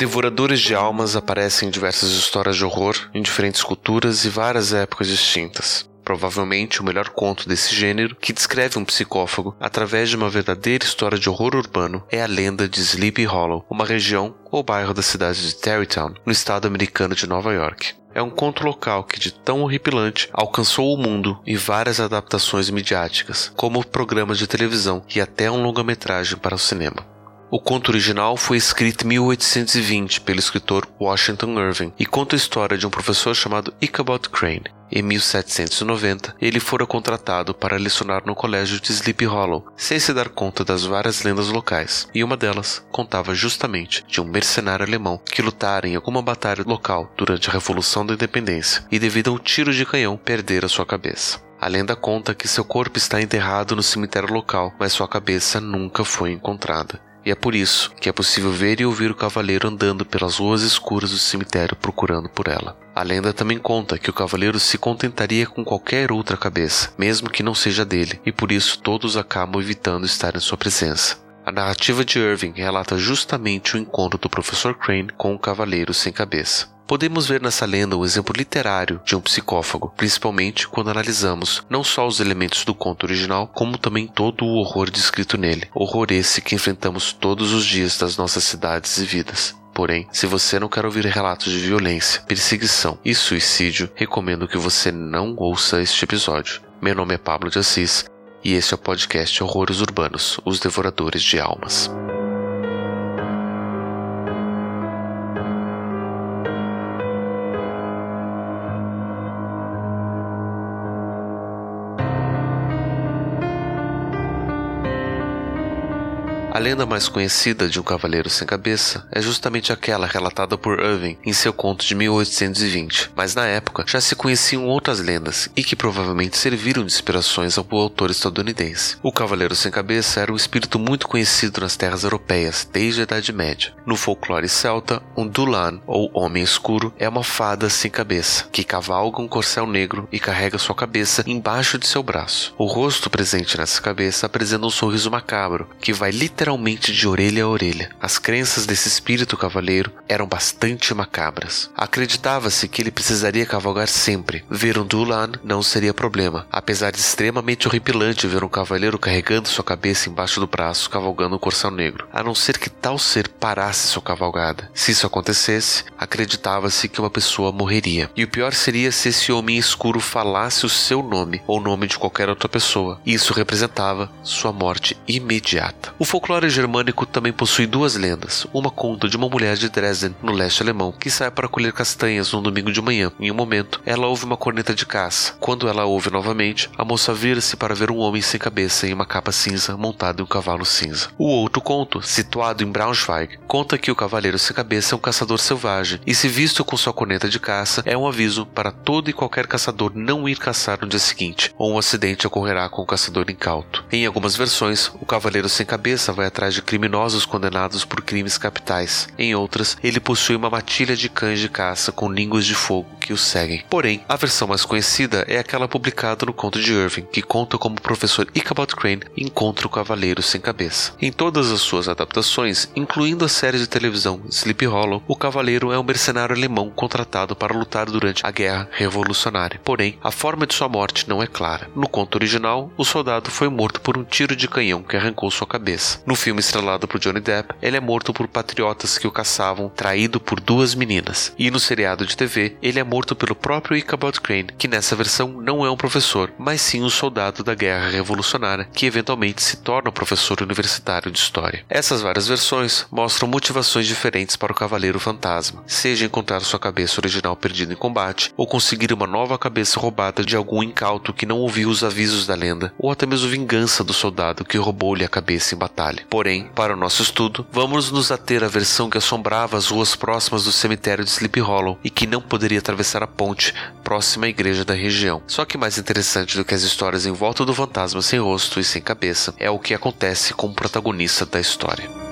Devoradores de almas aparecem em diversas histórias de horror, em diferentes culturas e várias épocas distintas. Provavelmente o melhor conto desse gênero, que descreve um psicófago através de uma verdadeira história de horror urbano, é a lenda de Sleepy Hollow, uma região ou bairro da cidade de Tarrytown, no estado americano de Nova York. É um conto local que, de tão horripilante, alcançou o mundo e várias adaptações midiáticas, como programas de televisão e até um longa-metragem para o cinema. O conto original foi escrito em 1820 pelo escritor Washington Irving e conta a história de um professor chamado Ichabod Crane. Em 1790, ele fora contratado para lecionar no colégio de Sleepy Hollow, sem se dar conta das várias lendas locais, e uma delas contava justamente de um mercenário alemão que lutara em alguma batalha local durante a Revolução da Independência e, devido a um tiro de canhão, perdera sua cabeça. A lenda conta que seu corpo está enterrado no cemitério local, mas sua cabeça nunca foi encontrada. E é por isso que é possível ver e ouvir o cavaleiro andando pelas ruas escuras do cemitério procurando por ela. A lenda também conta que o cavaleiro se contentaria com qualquer outra cabeça, mesmo que não seja dele, e por isso todos acabam evitando estar em sua presença. A narrativa de Irving relata justamente o encontro do professor Crane com o cavaleiro sem cabeça. Podemos ver nessa lenda um exemplo literário de um psicófago, principalmente quando analisamos não só os elementos do conto original, como também todo o horror descrito nele. Horror esse que enfrentamos todos os dias das nossas cidades e vidas. Porém, se você não quer ouvir relatos de violência, perseguição e suicídio, recomendo que você não ouça este episódio. Meu nome é Pablo de Assis e esse é o podcast Horrores Urbanos Os Devoradores de Almas. Lenda mais conhecida de um cavaleiro sem cabeça é justamente aquela relatada por Irving em seu conto de 1820, mas na época já se conheciam outras lendas e que provavelmente serviram de inspirações ao autor estadunidense. O cavaleiro sem cabeça era um espírito muito conhecido nas terras europeias desde a Idade Média. No folclore celta, um Dulan, ou Homem Escuro, é uma fada sem cabeça, que cavalga um corcel negro e carrega sua cabeça embaixo de seu braço. O rosto presente nessa cabeça apresenta um sorriso macabro, que vai literalmente literalmente de orelha a orelha. As crenças desse espírito cavaleiro eram bastante macabras. Acreditava-se que ele precisaria cavalgar sempre. Ver um Dulan não seria problema, apesar de extremamente horripilante ver um cavaleiro carregando sua cabeça embaixo do braço cavalgando um corcel negro, a não ser que tal ser parasse sua cavalgada. Se isso acontecesse, acreditava-se que uma pessoa morreria. E o pior seria se esse homem escuro falasse o seu nome ou o nome de qualquer outra pessoa. Isso representava sua morte imediata. O folclore folclore germânico também possui duas lendas. Uma conta de uma mulher de Dresden, no leste alemão, que sai para colher castanhas num domingo de manhã. Em um momento, ela ouve uma corneta de caça. Quando ela ouve novamente, a moça vira-se para ver um homem sem cabeça em uma capa cinza montado em um cavalo cinza. O outro conto, situado em Braunschweig, conta que o cavaleiro sem cabeça é um caçador selvagem e, se visto com sua corneta de caça, é um aviso para todo e qualquer caçador não ir caçar no dia seguinte, ou um acidente ocorrerá com o caçador incauto. Em algumas versões, o cavaleiro sem cabeça vai atrás de criminosos condenados por crimes capitais. Em outras, ele possui uma matilha de cães de caça com línguas de fogo que o seguem. Porém, a versão mais conhecida é aquela publicada no conto de Irving, que conta como o professor Ichabod Crane encontra o cavaleiro sem cabeça. Em todas as suas adaptações, incluindo a série de televisão Sleepy Hollow, o cavaleiro é um mercenário alemão contratado para lutar durante a Guerra Revolucionária. Porém, a forma de sua morte não é clara. No conto original, o soldado foi morto por um tiro de canhão que arrancou sua cabeça. No filme estrelado por Johnny Depp, ele é morto por patriotas que o caçavam, traído por duas meninas. E no seriado de TV, ele é morto pelo próprio Ichabod Crane, que nessa versão não é um professor, mas sim um soldado da Guerra Revolucionária, que eventualmente se torna professor universitário de história. Essas várias versões mostram motivações diferentes para o Cavaleiro Fantasma, seja encontrar sua cabeça original perdida em combate, ou conseguir uma nova cabeça roubada de algum incauto que não ouviu os avisos da lenda, ou até mesmo vingança do soldado que roubou-lhe a cabeça em batalha. Porém, para o nosso estudo, vamos nos ater à versão que assombrava as ruas próximas do cemitério de Sleepy Hollow e que não poderia atravessar a ponte próxima à igreja da região. Só que mais interessante do que as histórias em volta do fantasma sem rosto e sem cabeça é o que acontece com o protagonista da história.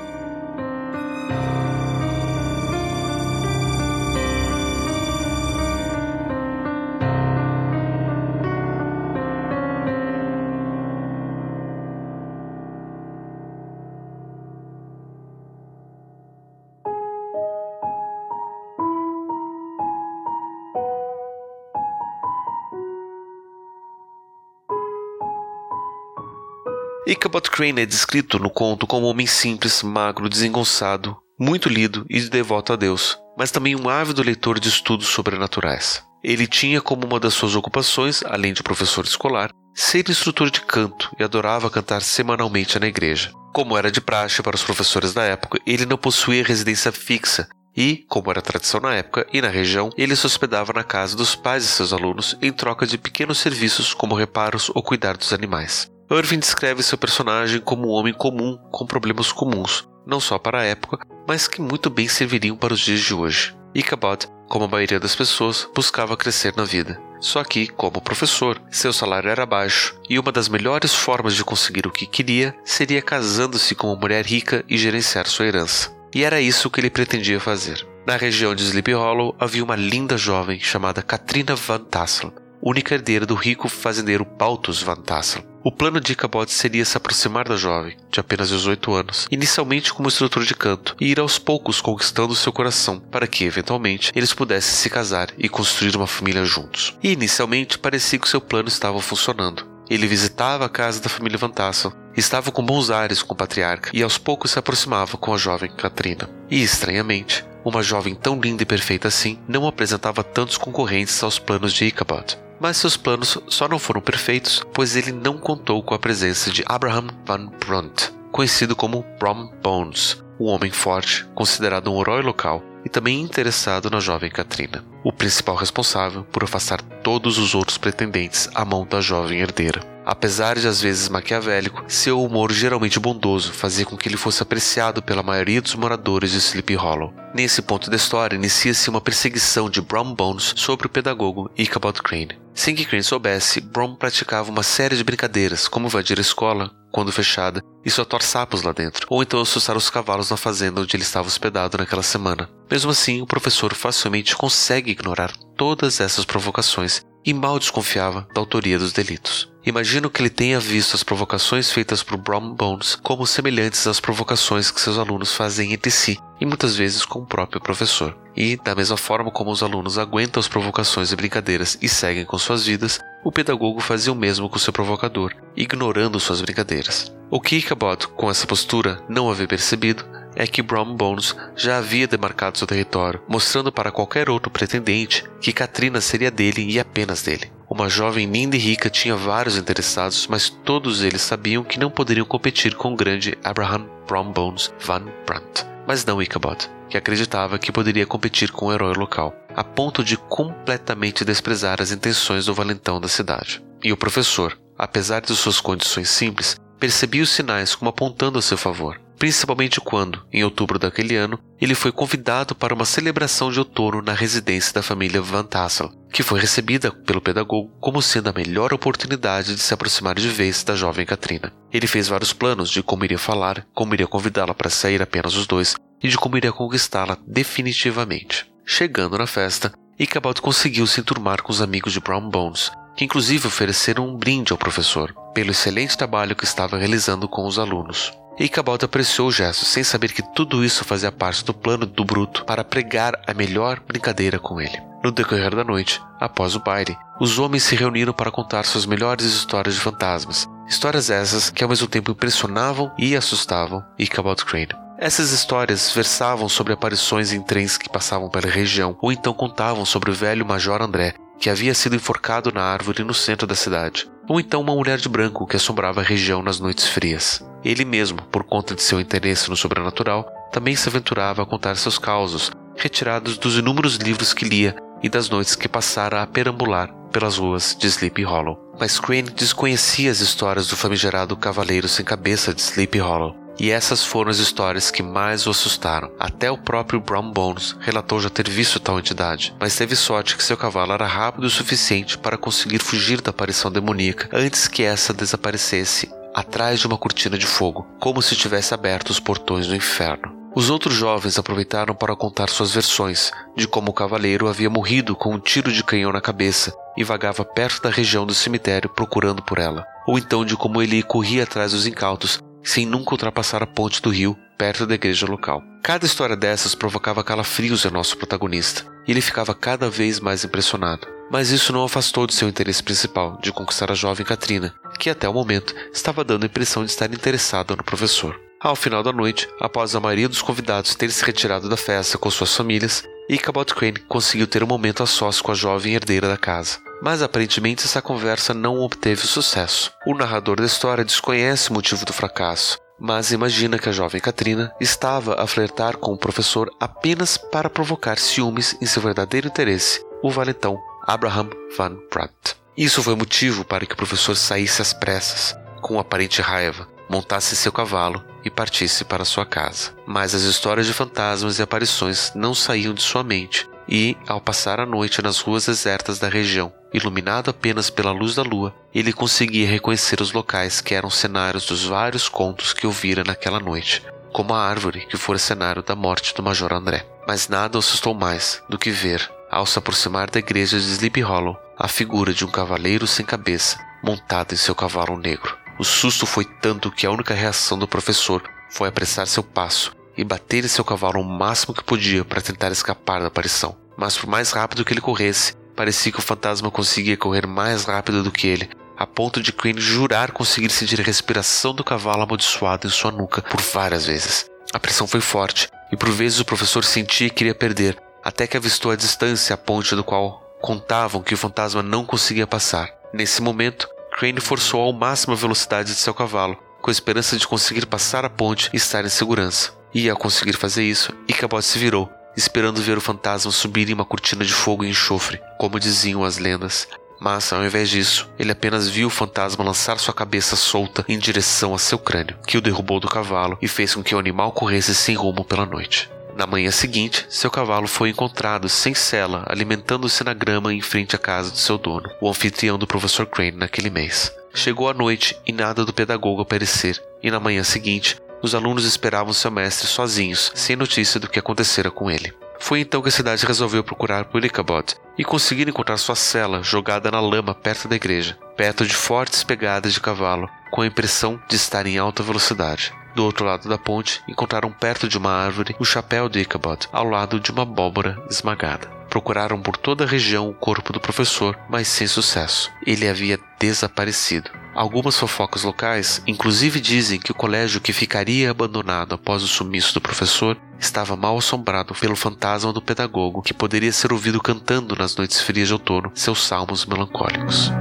Ichabod Crane é descrito no conto como um homem simples, magro, desengonçado, muito lido e devoto a Deus, mas também um ávido leitor de estudos sobrenaturais. Ele tinha como uma das suas ocupações, além de professor escolar, ser instrutor de canto e adorava cantar semanalmente na igreja. Como era de praxe para os professores da época, ele não possuía residência fixa e, como era tradição na época e na região, ele se hospedava na casa dos pais de seus alunos em troca de pequenos serviços como reparos ou cuidar dos animais. Irving descreve seu personagem como um homem comum com problemas comuns, não só para a época, mas que muito bem serviriam para os dias de hoje. Ichabod, como a maioria das pessoas, buscava crescer na vida. Só que, como professor, seu salário era baixo e uma das melhores formas de conseguir o que queria seria casando-se com uma mulher rica e gerenciar sua herança. E era isso que ele pretendia fazer. Na região de Sleepy Hollow havia uma linda jovem chamada Katrina Van Tassel, única herdeira do rico fazendeiro Baltus Van Tassel. O plano de Ichabod seria se aproximar da jovem, de apenas 18 anos, inicialmente como instrutor de canto, e ir aos poucos conquistando seu coração, para que, eventualmente, eles pudessem se casar e construir uma família juntos. E inicialmente parecia que seu plano estava funcionando. Ele visitava a casa da família Van Tassel, estava com bons ares com o patriarca e aos poucos se aproximava com a jovem Katrina. E, estranhamente, uma jovem tão linda e perfeita assim não apresentava tantos concorrentes aos planos de Ichabod. Mas seus planos só não foram perfeitos, pois ele não contou com a presença de Abraham Van Brunt, conhecido como Brom Bones, um homem forte, considerado um herói local e também interessado na jovem Katrina, o principal responsável por afastar todos os outros pretendentes à mão da jovem herdeira. Apesar de às vezes maquiavélico, seu humor geralmente bondoso fazia com que ele fosse apreciado pela maioria dos moradores de Sleepy Hollow. Nesse ponto da história, inicia-se uma perseguição de Brown Bones sobre o pedagogo Ichabod Crane. Sem que Crane soubesse, Brown praticava uma série de brincadeiras, como invadir a escola, quando fechada, e soltar sapos lá dentro, ou então assustar os cavalos na fazenda onde ele estava hospedado naquela semana. Mesmo assim, o professor facilmente consegue ignorar todas essas provocações e mal desconfiava da autoria dos delitos. Imagino que ele tenha visto as provocações feitas por Brown Bones como semelhantes às provocações que seus alunos fazem entre si e muitas vezes com o próprio professor. E, da mesma forma como os alunos aguentam as provocações e brincadeiras e seguem com suas vidas, o pedagogo fazia o mesmo com seu provocador, ignorando suas brincadeiras. O que Ichabod, com essa postura, não havia percebido é que Brown Bones já havia demarcado seu território, mostrando para qualquer outro pretendente que Katrina seria dele e apenas dele. Uma jovem linda e rica tinha vários interessados, mas todos eles sabiam que não poderiam competir com o grande Abraham Brown Bones Van Brandt. Mas não Ichabod, que acreditava que poderia competir com o herói local, a ponto de completamente desprezar as intenções do valentão da cidade. E o professor, apesar de suas condições simples, percebia os sinais como apontando a seu favor principalmente quando, em outubro daquele ano, ele foi convidado para uma celebração de outono na residência da família Van Tassel, que foi recebida pelo pedagogo como sendo a melhor oportunidade de se aproximar de vez da jovem Katrina. Ele fez vários planos de como iria falar, como iria convidá-la para sair apenas os dois e de como iria conquistá-la definitivamente. Chegando na festa, Ichabod conseguiu se enturmar com os amigos de Brown Bones, que inclusive ofereceram um brinde ao professor pelo excelente trabalho que estava realizando com os alunos. E Ichabod apreciou o gesto, sem saber que tudo isso fazia parte do plano do Bruto para pregar a melhor brincadeira com ele. No decorrer da noite, após o baile, os homens se reuniram para contar suas melhores histórias de fantasmas. Histórias essas que ao mesmo tempo impressionavam e assustavam Ichabod Crane. Essas histórias versavam sobre aparições em trens que passavam pela região, ou então contavam sobre o velho Major André, que havia sido enforcado na árvore no centro da cidade, ou então uma mulher de branco que assombrava a região nas noites frias. Ele mesmo, por conta de seu interesse no sobrenatural, também se aventurava a contar seus causos, retirados dos inúmeros livros que lia e das noites que passara a perambular pelas ruas de Sleepy Hollow. Mas Crane desconhecia as histórias do famigerado Cavaleiro Sem Cabeça de Sleepy Hollow, e essas foram as histórias que mais o assustaram. Até o próprio Brown Bones relatou já ter visto tal entidade, mas teve sorte que seu cavalo era rápido o suficiente para conseguir fugir da aparição demoníaca antes que essa desaparecesse atrás de uma cortina de fogo, como se tivesse aberto os portões do inferno. Os outros jovens aproveitaram para contar suas versões de como o cavaleiro havia morrido com um tiro de canhão na cabeça e vagava perto da região do cemitério procurando por ela, ou então de como ele corria atrás dos incautos sem nunca ultrapassar a ponte do rio perto da igreja local. Cada história dessas provocava calafrios em nosso protagonista, e ele ficava cada vez mais impressionado. Mas isso não afastou de seu interesse principal, de conquistar a jovem Katrina, que até o momento estava dando a impressão de estar interessado no professor. Ao final da noite, após a maioria dos convidados ter se retirado da festa com suas famílias, Ichabod Crane conseguiu ter um momento a sós com a jovem herdeira da casa. Mas aparentemente essa conversa não obteve sucesso. O narrador da história desconhece o motivo do fracasso, mas imagina que a jovem Katrina estava a flertar com o professor apenas para provocar ciúmes em seu verdadeiro interesse, o valentão Abraham Van Pratt. Isso foi motivo para que o professor saísse às pressas, com aparente raiva, montasse seu cavalo e partisse para sua casa. Mas as histórias de fantasmas e aparições não saíam de sua mente, e, ao passar a noite nas ruas desertas da região, iluminado apenas pela luz da lua, ele conseguia reconhecer os locais que eram cenários dos vários contos que ouvira naquela noite, como a árvore que fora cenário da morte do Major André. Mas nada o assustou mais do que ver, ao se aproximar da igreja de Sleepy Hollow, a figura de um cavaleiro sem cabeça montado em seu cavalo negro. O susto foi tanto que a única reação do professor foi apressar seu passo e bater em seu cavalo o máximo que podia para tentar escapar da aparição. Mas por mais rápido que ele corresse, parecia que o fantasma conseguia correr mais rápido do que ele, a ponto de Crane jurar conseguir sentir a respiração do cavalo amaldiçoado em sua nuca por várias vezes. A pressão foi forte, e por vezes o professor sentia que iria perder, até que avistou à distância a ponte do qual contavam que o fantasma não conseguia passar. Nesse momento, Crane forçou ao máximo a velocidade de seu cavalo, com a esperança de conseguir passar a ponte e estar em segurança. E ao conseguir fazer isso, Ichabod se virou, esperando ver o fantasma subir em uma cortina de fogo e enxofre, como diziam as lendas. Mas, ao invés disso, ele apenas viu o fantasma lançar sua cabeça solta em direção a seu crânio, que o derrubou do cavalo e fez com que o animal corresse sem rumo pela noite. Na manhã seguinte, seu cavalo foi encontrado sem sela, alimentando-se na grama em frente à casa de seu dono, o anfitrião do professor Crane naquele mês. Chegou a noite e nada do pedagogo aparecer, e na manhã seguinte, os alunos esperavam seu mestre sozinhos, sem notícia do que acontecera com ele. Foi então que a cidade resolveu procurar por Ichabod e conseguir encontrar sua cela jogada na lama perto da igreja, perto de fortes pegadas de cavalo, com a impressão de estar em alta velocidade. Do outro lado da ponte, encontraram perto de uma árvore o chapéu de Ichabod, ao lado de uma abóbora esmagada. Procuraram por toda a região o corpo do professor, mas sem sucesso. Ele havia desaparecido. Algumas fofocas locais, inclusive, dizem que o colégio que ficaria abandonado após o sumiço do professor estava mal assombrado pelo fantasma do pedagogo que poderia ser ouvido cantando nas noites frias de outono seus salmos melancólicos.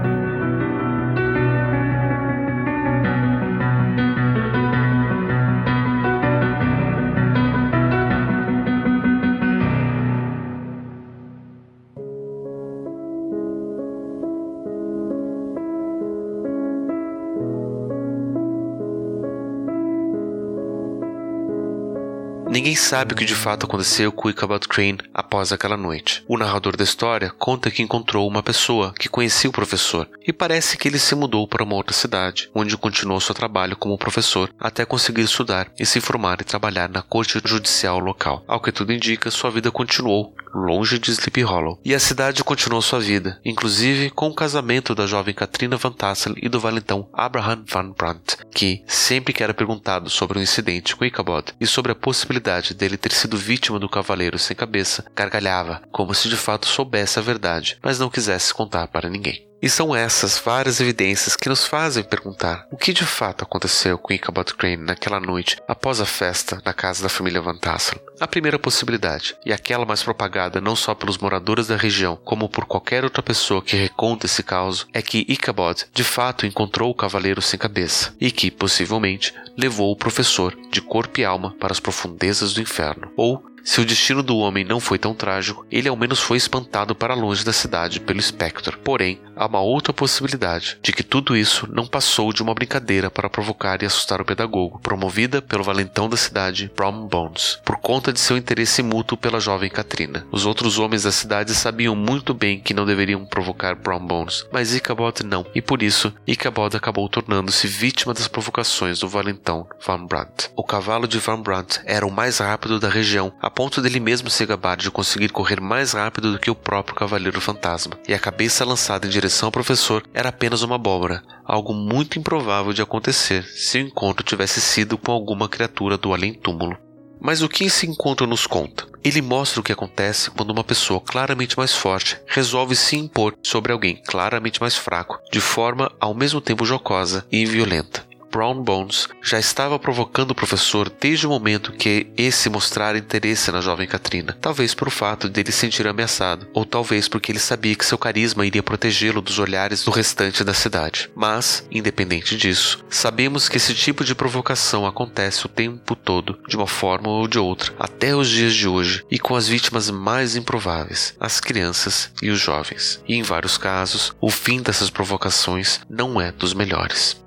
Ninguém sabe o que de fato aconteceu com Ichabod Crane após aquela noite. O narrador da história conta que encontrou uma pessoa que conhecia o professor e parece que ele se mudou para uma outra cidade, onde continuou seu trabalho como professor até conseguir estudar e se formar e trabalhar na corte judicial local. Ao que tudo indica, sua vida continuou longe de Sleepy Hollow. E a cidade continuou sua vida, inclusive com o casamento da jovem Katrina Van Tassel e do valentão Abraham Van Brandt, que, sempre que era perguntado sobre o um incidente com Ichabod e sobre a possibilidade dele ter sido vítima do cavaleiro sem cabeça, gargalhava, como se de fato soubesse a verdade, mas não quisesse contar para ninguém. E são essas várias evidências que nos fazem perguntar o que de fato aconteceu com Ichabod Crane naquela noite após a festa na casa da família Van Tassel. A primeira possibilidade, e aquela mais propagada não só pelos moradores da região, como por qualquer outra pessoa que reconta esse caso, é que Ichabod de fato encontrou o cavaleiro sem cabeça e que, possivelmente, levou o professor de corpo e alma para as profundezas do inferno, ou se o destino do homem não foi tão trágico, ele ao menos foi espantado para longe da cidade pelo espectro. Porém, há uma outra possibilidade de que tudo isso não passou de uma brincadeira para provocar e assustar o pedagogo, promovida pelo valentão da cidade, Brown Bones, por conta de seu interesse mútuo pela jovem Katrina. Os outros homens da cidade sabiam muito bem que não deveriam provocar Brown Bones, mas Ichabod não, e por isso Ichabod acabou tornando-se vítima das provocações do valentão Van Brandt. O cavalo de Van Brandt era o mais rápido da região, ponto dele mesmo se gabar de conseguir correr mais rápido do que o próprio Cavaleiro Fantasma, e a cabeça lançada em direção ao professor era apenas uma abóbora, algo muito improvável de acontecer se o encontro tivesse sido com alguma criatura do além-túmulo. Mas o que esse encontro nos conta? Ele mostra o que acontece quando uma pessoa claramente mais forte resolve se impor sobre alguém claramente mais fraco, de forma ao mesmo tempo jocosa e violenta. Brown Bones já estava provocando o professor desde o momento que esse mostrara interesse na jovem Katrina, talvez por o fato dele se sentir ameaçado, ou talvez porque ele sabia que seu carisma iria protegê-lo dos olhares do restante da cidade. Mas, independente disso, sabemos que esse tipo de provocação acontece o tempo todo, de uma forma ou de outra, até os dias de hoje, e com as vítimas mais improváveis, as crianças e os jovens. E em vários casos, o fim dessas provocações não é dos melhores.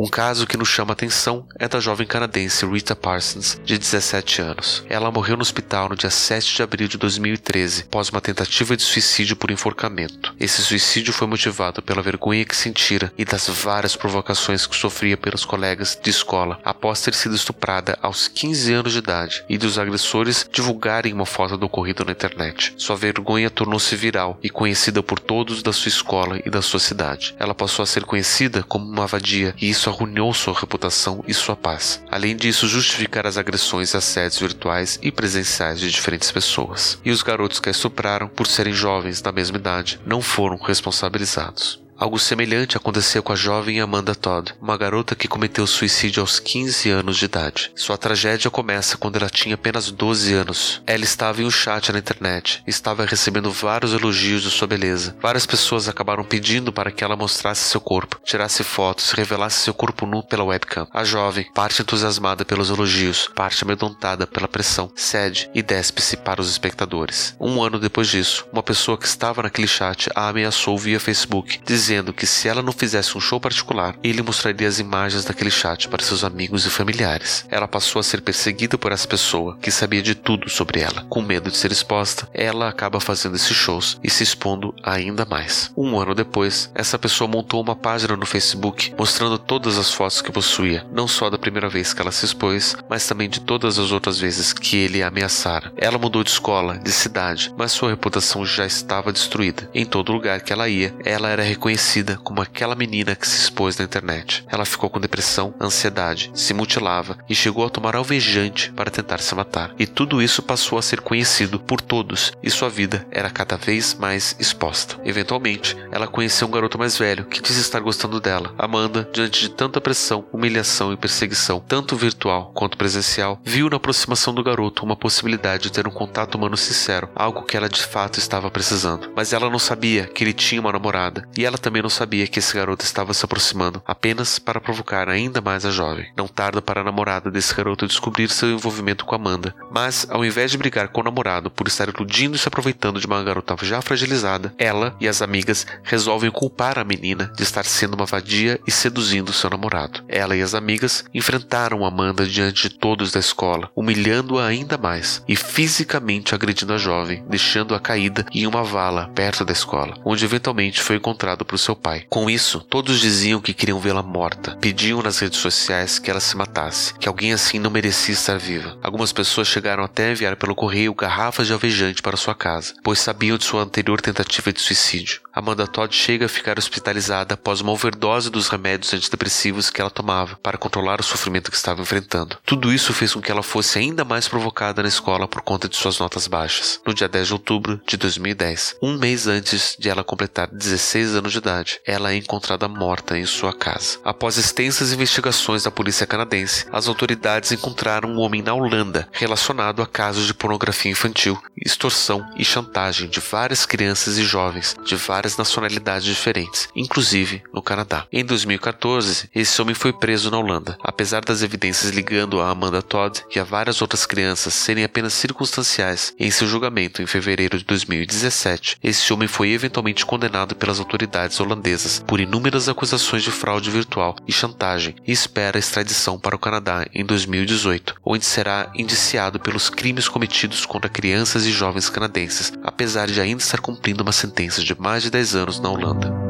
Um caso que nos chama atenção é da jovem canadense Rita Parsons, de 17 anos. Ela morreu no hospital no dia 7 de abril de 2013, após uma tentativa de suicídio por enforcamento. Esse suicídio foi motivado pela vergonha que sentira e das várias provocações que sofria pelos colegas de escola após ter sido estuprada aos 15 anos de idade e dos agressores divulgarem uma foto do ocorrido na internet. Sua vergonha tornou-se viral e conhecida por todos da sua escola e da sua cidade. Ela passou a ser conhecida como uma vadia e isso arruinou sua reputação e sua paz. Além disso, justificar as agressões e assédios virtuais e presenciais de diferentes pessoas. E os garotos que a estupraram, por serem jovens da mesma idade, não foram responsabilizados. Algo semelhante aconteceu com a jovem Amanda Todd, uma garota que cometeu suicídio aos 15 anos de idade. Sua tragédia começa quando ela tinha apenas 12 anos. Ela estava em um chat na internet, estava recebendo vários elogios de sua beleza. Várias pessoas acabaram pedindo para que ela mostrasse seu corpo, tirasse fotos, revelasse seu corpo nu pela webcam. A jovem, parte entusiasmada pelos elogios, parte amedrontada pela pressão, cede e despe-se para os espectadores. Um ano depois disso, uma pessoa que estava naquele chat a ameaçou via Facebook, dizendo dizendo que se ela não fizesse um show particular, ele mostraria as imagens daquele chat para seus amigos e familiares. Ela passou a ser perseguida por essa pessoa, que sabia de tudo sobre ela. Com medo de ser exposta, ela acaba fazendo esses shows e se expondo ainda mais. Um ano depois, essa pessoa montou uma página no Facebook mostrando todas as fotos que possuía, não só da primeira vez que ela se expôs, mas também de todas as outras vezes que ele a ameaçara. Ela mudou de escola, de cidade, mas sua reputação já estava destruída. Em todo lugar que ela ia, ela era reconhecida conhecida como aquela menina que se expôs na internet. Ela ficou com depressão, ansiedade, se mutilava e chegou a tomar alvejante para tentar se matar. E tudo isso passou a ser conhecido por todos e sua vida era cada vez mais exposta. Eventualmente, ela conheceu um garoto mais velho que disse estar gostando dela. Amanda, diante de tanta pressão, humilhação e perseguição, tanto virtual quanto presencial, viu na aproximação do garoto uma possibilidade de ter um contato humano sincero, algo que ela de fato estava precisando. Mas ela não sabia que ele tinha uma namorada e ela também não sabia que esse garoto estava se aproximando apenas para provocar ainda mais a jovem. Não tarda para a namorada desse garoto descobrir seu envolvimento com Amanda, mas ao invés de brigar com o namorado por estar iludindo e se aproveitando de uma garota já fragilizada, ela e as amigas resolvem culpar a menina de estar sendo uma vadia e seduzindo seu namorado. Ela e as amigas enfrentaram Amanda diante de todos da escola, humilhando-a ainda mais e fisicamente agredindo a jovem, deixando-a caída em uma vala perto da escola, onde eventualmente foi encontrado por seu pai. Com isso, todos diziam que queriam vê-la morta, pediam nas redes sociais que ela se matasse, que alguém assim não merecia estar viva. Algumas pessoas chegaram até a enviar pelo correio garrafas de alvejante para sua casa, pois sabiam de sua anterior tentativa de suicídio. Amanda Todd chega a ficar hospitalizada após uma overdose dos remédios antidepressivos que ela tomava para controlar o sofrimento que estava enfrentando. Tudo isso fez com que ela fosse ainda mais provocada na escola por conta de suas notas baixas. No dia 10 de outubro de 2010, um mês antes de ela completar 16 anos de idade, ela é encontrada morta em sua casa. Após extensas investigações da polícia canadense, as autoridades encontraram um homem na Holanda relacionado a casos de pornografia infantil, extorsão e chantagem de várias crianças e jovens de várias nacionalidades diferentes, inclusive no Canadá. Em 2014, esse homem foi preso na Holanda. Apesar das evidências ligando a Amanda Todd e a várias outras crianças serem apenas circunstanciais, em seu julgamento em fevereiro de 2017, esse homem foi eventualmente condenado pelas autoridades holandesas por inúmeras acusações de fraude virtual e chantagem e espera extradição para o Canadá em 2018, onde será indiciado pelos crimes cometidos contra crianças e jovens canadenses, apesar de ainda estar cumprindo uma sentença de mais de 10 anos na Holanda.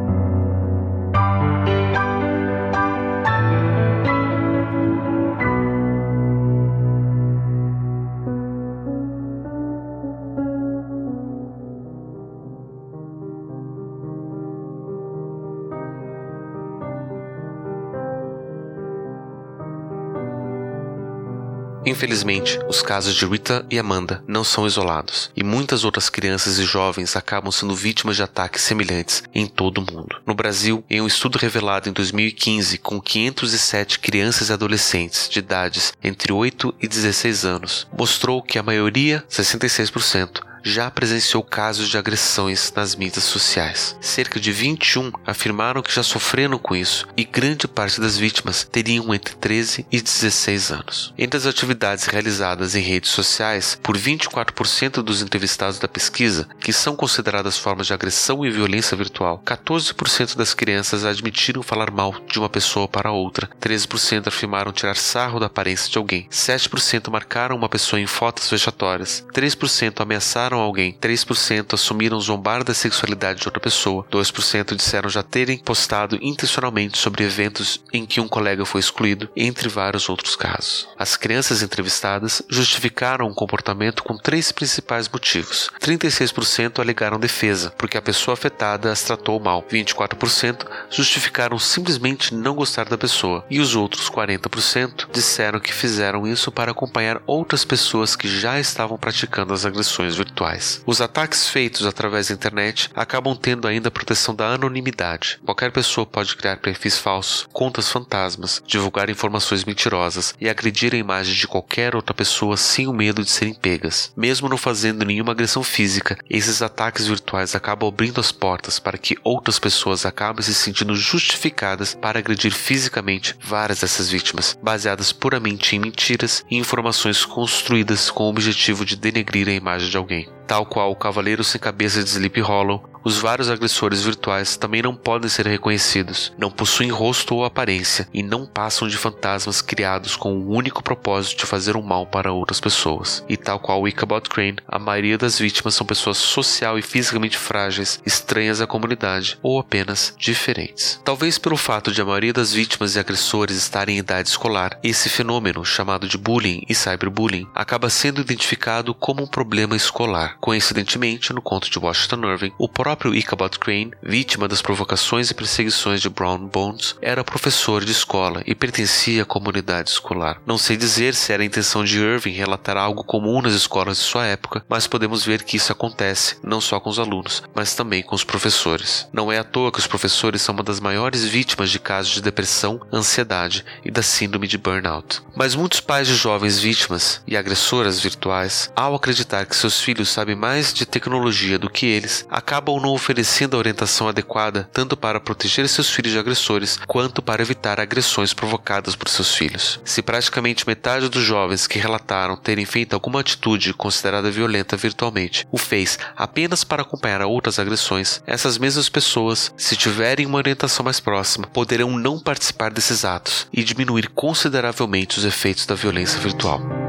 Infelizmente, os casos de Rita e Amanda não são isolados, e muitas outras crianças e jovens acabam sendo vítimas de ataques semelhantes em todo o mundo. No Brasil, em um estudo revelado em 2015 com 507 crianças e adolescentes de idades entre 8 e 16 anos, mostrou que a maioria, 66%, já presenciou casos de agressões nas mídias sociais. Cerca de 21 afirmaram que já sofreram com isso e grande parte das vítimas teriam entre 13 e 16 anos. Entre as atividades realizadas em redes sociais, por 24% dos entrevistados da pesquisa, que são consideradas formas de agressão e violência virtual, 14% das crianças admitiram falar mal de uma pessoa para outra, 13% afirmaram tirar sarro da aparência de alguém, 7% marcaram uma pessoa em fotos vexatórias, 3% ameaçaram alguém, 3% assumiram zombar da sexualidade de outra pessoa, 2% disseram já terem postado intencionalmente sobre eventos em que um colega foi excluído, entre vários outros casos. As crianças entrevistadas justificaram o comportamento com três principais motivos. 36% alegaram defesa, porque a pessoa afetada as tratou mal. 24% justificaram simplesmente não gostar da pessoa. E os outros 40% disseram que fizeram isso para acompanhar outras pessoas que já estavam praticando as agressões virtuais. Os ataques feitos através da internet acabam tendo ainda a proteção da anonimidade. Qualquer pessoa pode criar perfis falsos, contas fantasmas, divulgar informações mentirosas e agredir a imagem de qualquer outra pessoa sem o medo de serem pegas. Mesmo não fazendo nenhuma agressão física, esses ataques virtuais acabam abrindo as portas para que outras pessoas acabem se sentindo justificadas para agredir fisicamente várias dessas vítimas, baseadas puramente em mentiras e informações construídas com o objetivo de denegrir a imagem de alguém. week. Tal qual o Cavaleiro Sem Cabeça de Sleep Hollow, os vários agressores virtuais também não podem ser reconhecidos, não possuem rosto ou aparência e não passam de fantasmas criados com o único propósito de fazer um mal para outras pessoas. E tal qual Ichabod Crane, a maioria das vítimas são pessoas social e fisicamente frágeis, estranhas à comunidade ou apenas diferentes. Talvez pelo fato de a maioria das vítimas e agressores estarem em idade escolar, esse fenômeno, chamado de bullying e cyberbullying, acaba sendo identificado como um problema escolar. Coincidentemente, no conto de Washington Irving, o próprio Ichabod Crane, vítima das provocações e perseguições de Brown Bones, era professor de escola e pertencia à comunidade escolar. Não sei dizer se era a intenção de Irving relatar algo comum nas escolas de sua época, mas podemos ver que isso acontece não só com os alunos, mas também com os professores. Não é à toa que os professores são uma das maiores vítimas de casos de depressão, ansiedade e da síndrome de burnout. Mas muitos pais de jovens vítimas e agressoras virtuais, ao acreditar que seus filhos sabem mais de tecnologia do que eles, acabam não oferecendo a orientação adequada tanto para proteger seus filhos de agressores quanto para evitar agressões provocadas por seus filhos. Se praticamente metade dos jovens que relataram terem feito alguma atitude considerada violenta virtualmente o fez apenas para acompanhar outras agressões, essas mesmas pessoas, se tiverem uma orientação mais próxima, poderão não participar desses atos e diminuir consideravelmente os efeitos da violência virtual.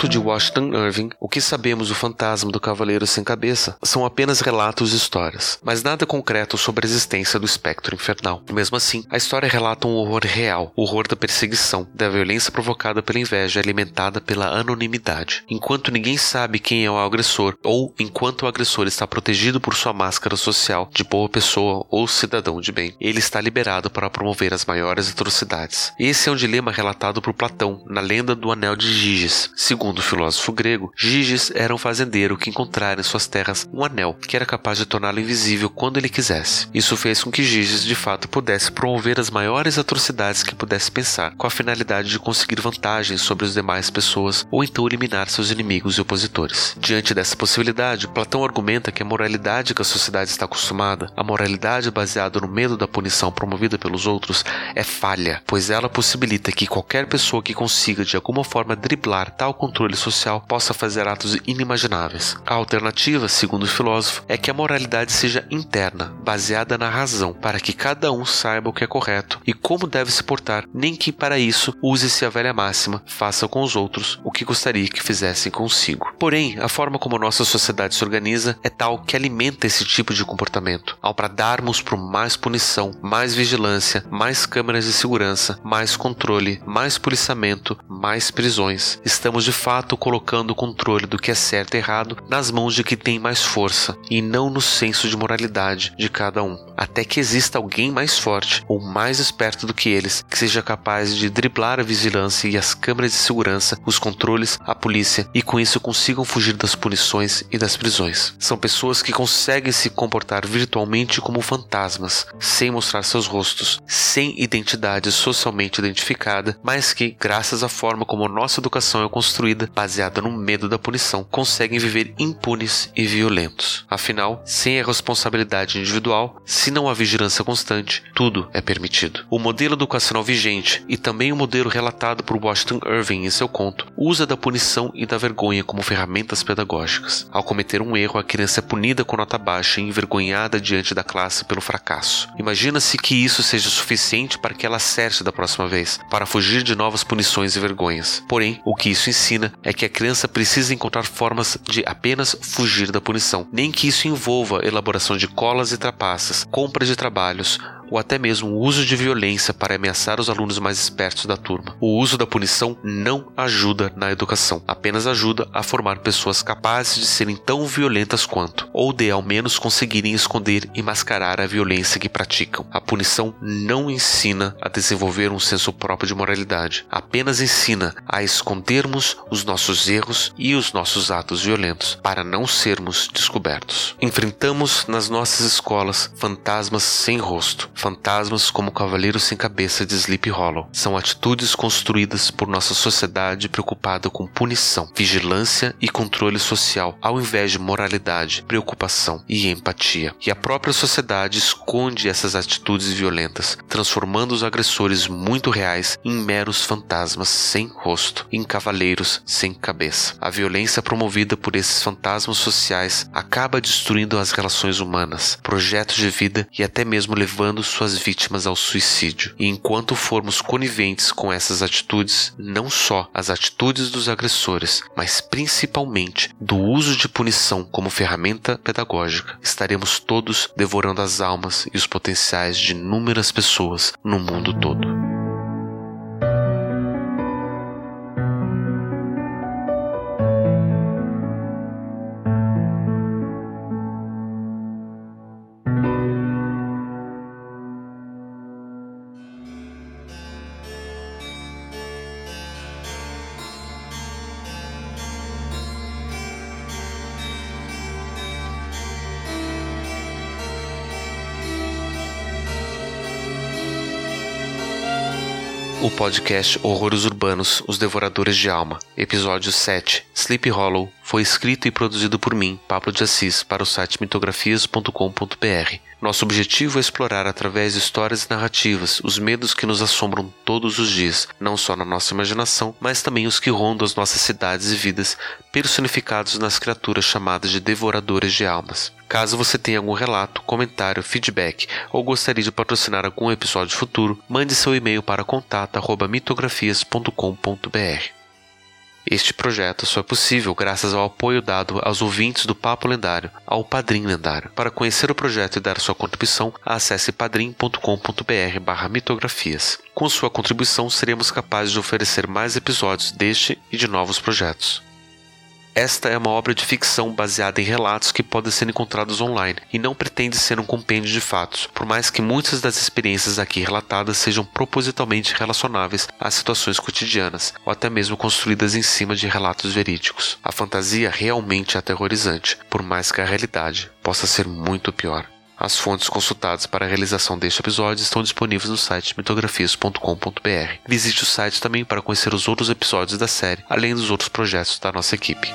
Conto de Washington Irving, o que sabemos do fantasma do Cavaleiro Sem Cabeça são apenas relatos e histórias, mas nada concreto sobre a existência do espectro infernal. Mesmo assim, a história relata um horror real, o horror da perseguição, da violência provocada pela inveja alimentada pela anonimidade. Enquanto ninguém sabe quem é o agressor, ou enquanto o agressor está protegido por sua máscara social de boa pessoa ou cidadão de bem, ele está liberado para promover as maiores atrocidades. Esse é um dilema relatado por Platão na lenda do Anel de Giges. Segundo o filósofo grego, Giges era um fazendeiro que encontrara em suas terras um anel que era capaz de torná-lo invisível quando ele quisesse. Isso fez com que Giges de fato pudesse promover as maiores atrocidades que pudesse pensar, com a finalidade de conseguir vantagens sobre as demais pessoas ou então eliminar seus inimigos e opositores. Diante dessa possibilidade, Platão argumenta que a moralidade que a sociedade está acostumada, a moralidade baseada no medo da punição promovida pelos outros, é falha, pois ela possibilita que qualquer pessoa que consiga de alguma forma driblar tal controle social possa fazer atos inimagináveis. A alternativa, segundo o filósofo, é que a moralidade seja interna, baseada na razão, para que cada um saiba o que é correto e como deve se portar, nem que para isso use-se a velha máxima: faça com os outros o que gostaria que fizessem consigo. Porém, a forma como nossa sociedade se organiza é tal que alimenta esse tipo de comportamento. Ao bradarmos por mais punição, mais vigilância, mais câmeras de segurança, mais controle, mais policiamento, mais prisões, estamos de fato colocando o controle do que é certo e errado nas mãos de quem tem mais força e não no senso de moralidade de cada um. Até que exista alguém mais forte ou mais esperto do que eles que seja capaz de driblar a vigilância e as câmeras de segurança, os controles, a polícia e com isso consigam fugir das punições e das prisões. São pessoas que conseguem se comportar virtualmente como fantasmas, sem mostrar seus rostos, sem identidade socialmente identificada, mas que, graças à forma como nossa educação é construída, baseada no medo da punição, conseguem viver impunes e violentos. Afinal, sem a responsabilidade individual, se não há vigilância constante, tudo é permitido. O modelo educacional vigente e também o modelo relatado por Washington Irving em seu conto usa da punição e da vergonha como ferramentas pedagógicas. Ao cometer um erro, a criança é punida com nota baixa e envergonhada diante da classe pelo fracasso. Imagina-se que isso seja suficiente para que ela acerte da próxima vez, para fugir de novas punições e vergonhas. Porém, o que isso ensina é que a criança precisa encontrar formas de apenas fugir da punição, nem que isso envolva elaboração de colas e trapaças, compra de trabalhos, ou até mesmo o uso de violência para ameaçar os alunos mais espertos da turma. O uso da punição não ajuda na educação, apenas ajuda a formar pessoas capazes de serem tão violentas quanto, ou de ao menos conseguirem esconder e mascarar a violência que praticam. A punição não ensina a desenvolver um senso próprio de moralidade, apenas ensina a escondermos os nossos erros e os nossos atos violentos para não sermos descobertos. Enfrentamos nas nossas escolas fantasmas sem rosto, fantasmas como o Cavaleiro Sem Cabeça de Sleep Hollow. São atitudes construídas por nossa sociedade preocupada com punição, vigilância e controle social, ao invés de moralidade, preocupação e empatia. E a própria sociedade esconde essas atitudes violentas, transformando os agressores muito reais em meros fantasmas sem rosto, em cavaleiros sem cabeça. A violência promovida por esses fantasmas sociais acaba destruindo as relações humanas, projetos de vida e até mesmo levando suas vítimas ao suicídio. E enquanto formos coniventes com essas atitudes, não só as atitudes dos agressores, mas principalmente do uso de punição como ferramenta pedagógica, estaremos todos devorando as almas e os potenciais de inúmeras pessoas no mundo todo. O podcast Horrores Urbanos, Os Devoradores de Alma, episódio 7, Sleep Hollow, foi escrito e produzido por mim, Pablo de Assis, para o site mitografias.com.br. Nosso objetivo é explorar através de histórias e narrativas os medos que nos assombram todos os dias, não só na nossa imaginação, mas também os que rondam as nossas cidades e vidas, personificados nas criaturas chamadas de devoradores de almas. Caso você tenha algum relato, comentário, feedback ou gostaria de patrocinar algum episódio futuro, mande seu e-mail para contato@mitografias.com.br. Este projeto só é possível graças ao apoio dado aos ouvintes do Papo Lendário, ao Padrim Lendário. Para conhecer o projeto e dar sua contribuição, acesse padrim.com.br/mitografias. Com sua contribuição, seremos capazes de oferecer mais episódios deste e de novos projetos. Esta é uma obra de ficção baseada em relatos que podem ser encontrados online e não pretende ser um compêndio de fatos, por mais que muitas das experiências aqui relatadas sejam propositalmente relacionáveis a situações cotidianas ou até mesmo construídas em cima de relatos verídicos. A fantasia realmente é aterrorizante, por mais que a realidade possa ser muito pior. As fontes consultadas para a realização deste episódio estão disponíveis no site mitografias.com.br. Visite o site também para conhecer os outros episódios da série, além dos outros projetos da nossa equipe.